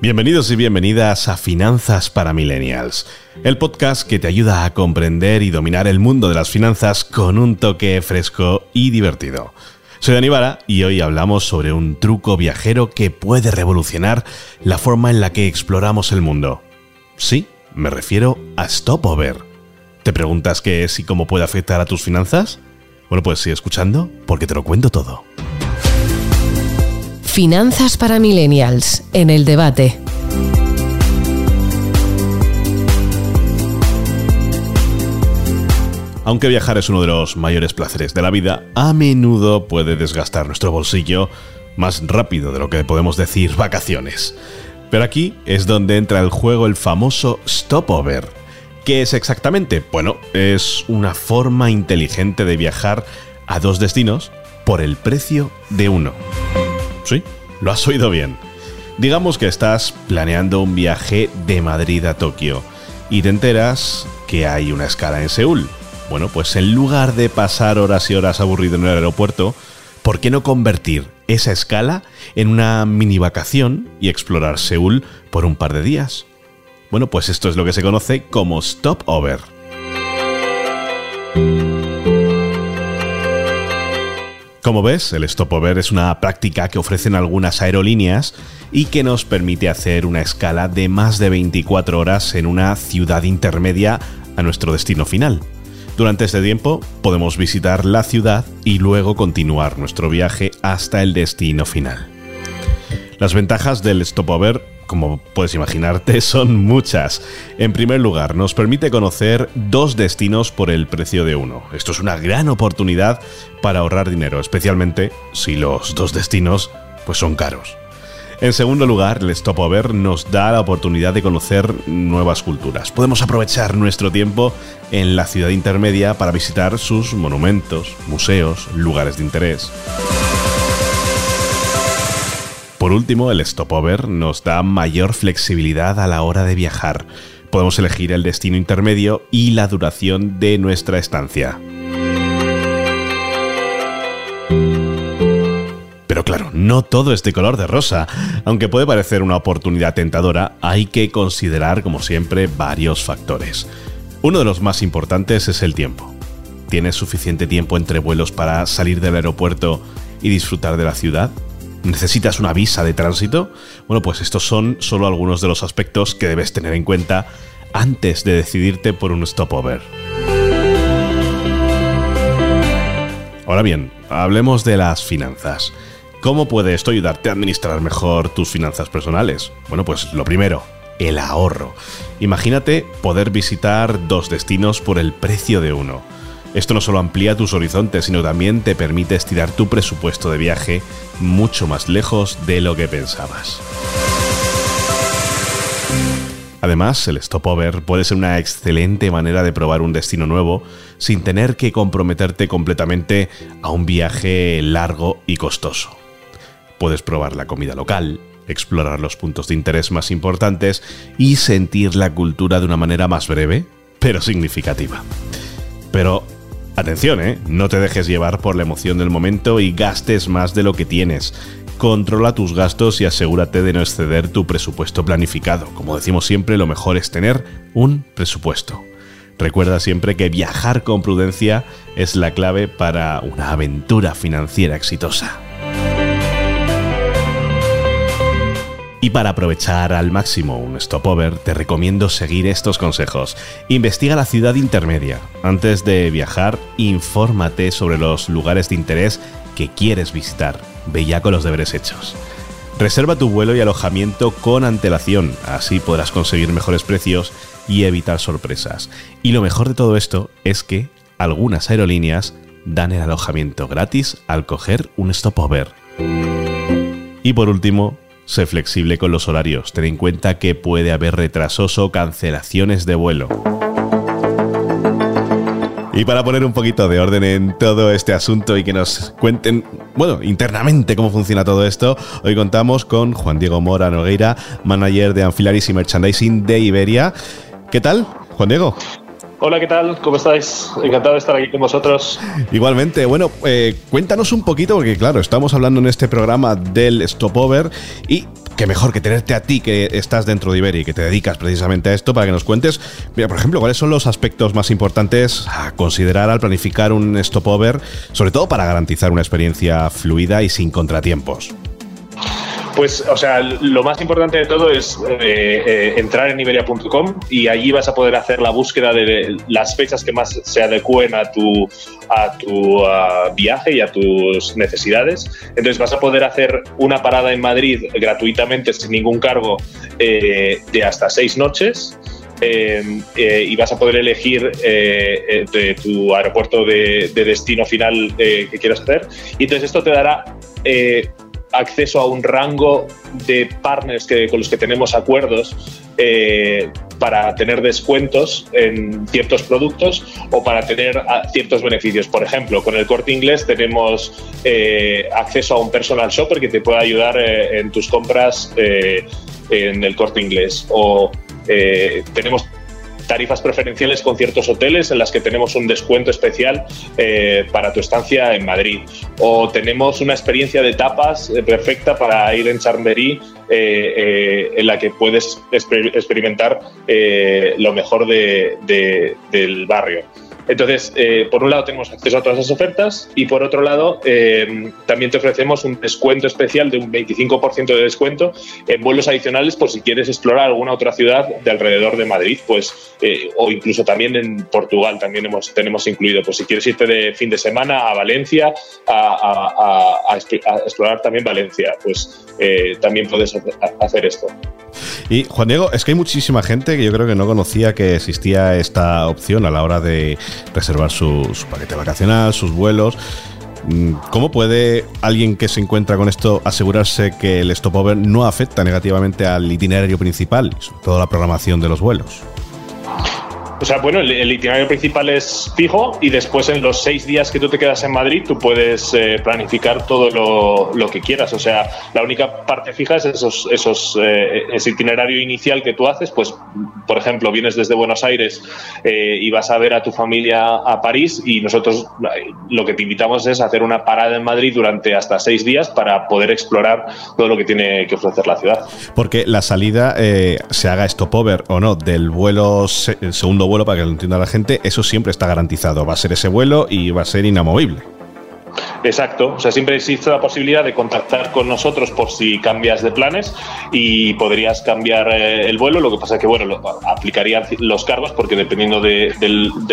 Bienvenidos y bienvenidas a Finanzas para Millennials, el podcast que te ayuda a comprender y dominar el mundo de las finanzas con un toque fresco y divertido. Soy Dani y hoy hablamos sobre un truco viajero que puede revolucionar la forma en la que exploramos el mundo. Sí, me refiero a Stopover. ¿Te preguntas qué es y cómo puede afectar a tus finanzas? Bueno, pues sigue escuchando porque te lo cuento todo. Finanzas para Millennials, en el debate. Aunque viajar es uno de los mayores placeres de la vida, a menudo puede desgastar nuestro bolsillo más rápido de lo que podemos decir vacaciones. Pero aquí es donde entra el juego el famoso stopover. ¿Qué es exactamente? Bueno, es una forma inteligente de viajar a dos destinos por el precio de uno. Sí, lo has oído bien. Digamos que estás planeando un viaje de Madrid a Tokio y te enteras que hay una escala en Seúl. Bueno, pues en lugar de pasar horas y horas aburrido en el aeropuerto, ¿por qué no convertir esa escala en una mini vacación y explorar Seúl por un par de días? Bueno, pues esto es lo que se conoce como stopover. Como ves, el stopover es una práctica que ofrecen algunas aerolíneas y que nos permite hacer una escala de más de 24 horas en una ciudad intermedia a nuestro destino final. Durante este tiempo podemos visitar la ciudad y luego continuar nuestro viaje hasta el destino final. Las ventajas del stopover como puedes imaginarte, son muchas. En primer lugar, nos permite conocer dos destinos por el precio de uno. Esto es una gran oportunidad para ahorrar dinero, especialmente si los dos destinos pues son caros. En segundo lugar, el stopover nos da la oportunidad de conocer nuevas culturas. Podemos aprovechar nuestro tiempo en la ciudad intermedia para visitar sus monumentos, museos, lugares de interés. Por último, el stopover nos da mayor flexibilidad a la hora de viajar. Podemos elegir el destino intermedio y la duración de nuestra estancia. Pero claro, no todo es de color de rosa. Aunque puede parecer una oportunidad tentadora, hay que considerar, como siempre, varios factores. Uno de los más importantes es el tiempo. ¿Tienes suficiente tiempo entre vuelos para salir del aeropuerto y disfrutar de la ciudad? ¿Necesitas una visa de tránsito? Bueno, pues estos son solo algunos de los aspectos que debes tener en cuenta antes de decidirte por un stopover. Ahora bien, hablemos de las finanzas. ¿Cómo puede esto ayudarte a administrar mejor tus finanzas personales? Bueno, pues lo primero, el ahorro. Imagínate poder visitar dos destinos por el precio de uno. Esto no solo amplía tus horizontes, sino también te permite estirar tu presupuesto de viaje mucho más lejos de lo que pensabas. Además, el stopover puede ser una excelente manera de probar un destino nuevo sin tener que comprometerte completamente a un viaje largo y costoso. Puedes probar la comida local, explorar los puntos de interés más importantes y sentir la cultura de una manera más breve, pero significativa. Pero Atención, ¿eh? No te dejes llevar por la emoción del momento y gastes más de lo que tienes. Controla tus gastos y asegúrate de no exceder tu presupuesto planificado. Como decimos siempre, lo mejor es tener un presupuesto. Recuerda siempre que viajar con prudencia es la clave para una aventura financiera exitosa. Y para aprovechar al máximo un stopover, te recomiendo seguir estos consejos. Investiga la ciudad intermedia. Antes de viajar, infórmate sobre los lugares de interés que quieres visitar. Ve ya con los deberes hechos. Reserva tu vuelo y alojamiento con antelación, así podrás conseguir mejores precios y evitar sorpresas. Y lo mejor de todo esto es que algunas aerolíneas dan el alojamiento gratis al coger un stopover. Y por último, Sé flexible con los horarios, ten en cuenta que puede haber retrasos o cancelaciones de vuelo. Y para poner un poquito de orden en todo este asunto y que nos cuenten, bueno, internamente cómo funciona todo esto, hoy contamos con Juan Diego Mora Nogueira, manager de Ancillaries y Merchandising de Iberia. ¿Qué tal, Juan Diego? Hola, ¿qué tal? ¿Cómo estáis? Encantado de estar aquí con vosotros. Igualmente, bueno, eh, cuéntanos un poquito, porque claro, estamos hablando en este programa del Stopover y qué mejor que tenerte a ti que estás dentro de Iberia y que te dedicas precisamente a esto para que nos cuentes, mira, por ejemplo, cuáles son los aspectos más importantes a considerar al planificar un Stopover, sobre todo para garantizar una experiencia fluida y sin contratiempos. Pues, o sea, lo más importante de todo es eh, eh, entrar en iberia.com y allí vas a poder hacer la búsqueda de las fechas que más se adecúen a tu, a tu viaje y a tus necesidades. Entonces vas a poder hacer una parada en Madrid gratuitamente, sin ningún cargo, eh, de hasta seis noches. y vas a poder elegir tu aeropuerto de, de destino final que quieras hacer. Y entonces esto te dará acceso a un rango de partners que, con los que tenemos acuerdos eh, para tener descuentos en ciertos productos o para tener ah, ciertos beneficios. Por ejemplo, con el corte inglés tenemos eh, acceso a un personal shopper que te puede ayudar eh, en tus compras en el corte inglés. O tenemos tarifas preferenciales con ciertos hoteles en las que tenemos un descuento especial eh, para tu estancia en Madrid. O tenemos una experiencia de tapas eh, perfecta para ir en Charmery eh, en la que puedes experimentar lo mejor del barrio. Entonces, eh, por un lado tenemos acceso a todas las ofertas y por otro lado eh, también te ofrecemos un descuento especial de un 25% de descuento en vuelos adicionales por si quieres explorar alguna otra ciudad de alrededor de Madrid, pues eh, o incluso también en Portugal también hemos, tenemos incluido, pues si quieres irte de fin de semana a Valencia a, explorar también Valencia, pues también puedes hacer esto. Y Juan Diego, es que hay muchísima gente que yo creo que no conocía que existía esta opción a la hora de reservar su, paquete vacacional, sus vuelos. Mm, ¿Cómo puede alguien que se encuentra con esto asegurarse que el stopover no afecta negativamente al itinerario principal, sobre todo la programación de los vuelos? O sea, bueno, el, itinerario principal es fijo y después en los seis días que tú te quedas en Madrid tú puedes eh, planificar todo lo, que quieras. O sea, la única parte fija es esos, esos, eh, ese itinerario inicial que tú haces. Pues, por ejemplo, vienes desde Buenos Aires eh, y vas a ver a tu familia a París y nosotros lo que te invitamos es hacer una parada en Madrid durante hasta seis días para poder explorar todo lo que tiene que ofrecer la ciudad. Porque la salida, se haga stopover o no, del vuelo, el segundo vuelo para que lo entienda la gente, eso siempre está garantizado. Va a ser ese vuelo y va a ser inamovible. Exacto, o sea, siempre existe la posibilidad de contactar con nosotros por si cambias de planes y podrías cambiar eh, el vuelo. Lo que pasa es que, bueno, aplicarían los cargos porque dependiendo de,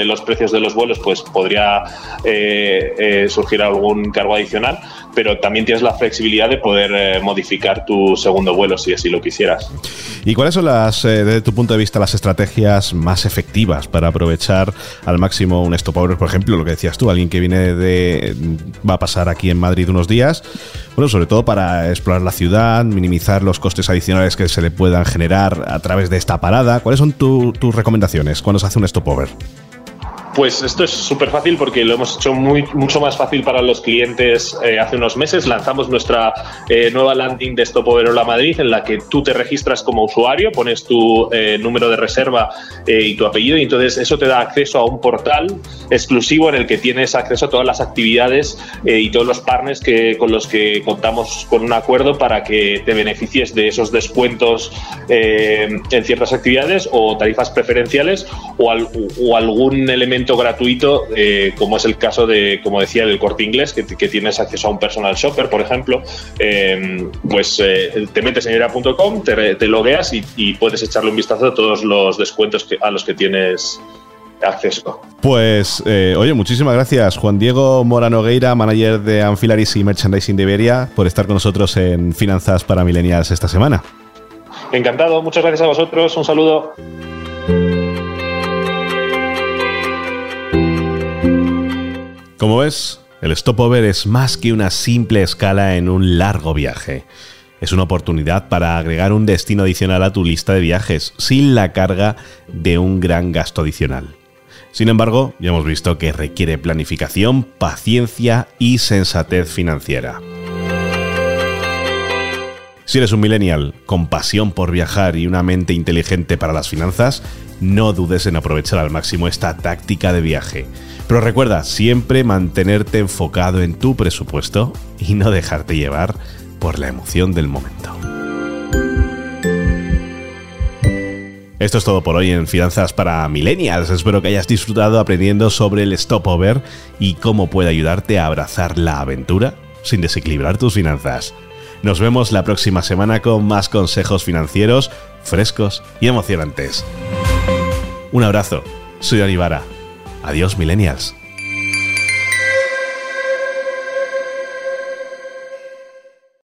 los precios de los vuelos, pues podría eh, eh, surgir algún cargo adicional, pero también tienes la flexibilidad de poder modificar tu segundo vuelo si así lo quisieras. ¿Y cuáles son las, desde tu punto de vista, las estrategias más efectivas para aprovechar al máximo un stopover? Por ejemplo, lo que decías tú, alguien que viene de va pasar aquí en Madrid unos días, bueno, sobre todo para explorar la ciudad, minimizar los costes adicionales que se le puedan generar a través de esta parada. ¿Cuáles son tus recomendaciones cuando se hace un stopover? Pues esto es súper fácil porque lo hemos hecho mucho más fácil para los clientes eh, hace unos meses. Lanzamos nuestra eh, nueva landing de Stopoverola Madrid en la que tú te registras como usuario, pones tu eh, número de reserva y tu apellido y entonces eso te da acceso a un portal exclusivo en el que tienes acceso a todas las actividades y todos los partners que, con los que contamos con un acuerdo para que te beneficies de esos descuentos en ciertas actividades o tarifas preferenciales o algún elemento gratuito, eh, como es el caso de, como decía, del corte inglés, que, tienes acceso a un personal shopper, por ejemplo, em, pues eh, te metes en era.com, te, te logueas y, puedes echarle un vistazo a todos los descuentos a los que tienes acceso. Pues, eh, oye, muchísimas gracias, Juan Diego Moranogueira, manager de Anfilaris y Merchandising de Iberia, por estar con nosotros en Finanzas para Millennials esta semana. Encantado, muchas gracias a vosotros, un saludo. Como ves, el stopover es más que una simple escala en un largo viaje. Es una oportunidad para agregar un destino adicional a tu lista de viajes sin la carga de un gran gasto adicional. Sin embargo, ya hemos visto que requiere planificación, paciencia y sensatez financiera. Si eres un millennial con pasión por viajar y una mente inteligente para las finanzas, no dudes en aprovechar al máximo esta táctica de viaje. Pero recuerda siempre mantenerte enfocado en tu presupuesto y no dejarte llevar por la emoción del momento. Esto es todo por hoy en Finanzas para Millennials. Espero que hayas disfrutado aprendiendo sobre el stopover y cómo puede ayudarte a abrazar la aventura sin desequilibrar tus finanzas. Nos vemos la próxima semana con más consejos financieros frescos y emocionantes. Un abrazo, soy Dani Adiós, millennials.